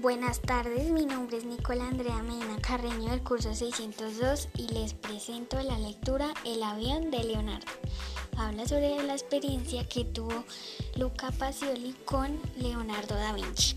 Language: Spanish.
Buenas tardes, mi nombre es Nicola Andrea Medina Carreño del curso 602 y les presento la lectura El avión de Leonardo. Habla sobre la experiencia que tuvo Luca Pacioli con Leonardo da Vinci.